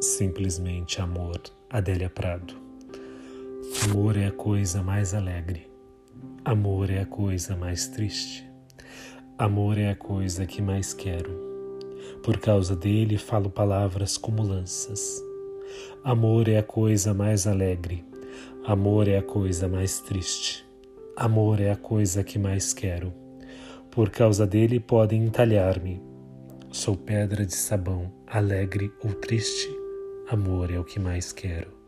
Simplesmente amor, Adélia Prado. Amor é a coisa mais alegre. Amor é a coisa mais triste. Amor é a coisa que mais quero. Por causa dele falo palavras como lanças. Amor é a coisa mais alegre. Amor é a coisa mais triste. Amor é a coisa que mais quero. Por causa dele podem entalhar-me. Sou pedra de sabão, alegre ou triste. Amor é o que mais quero.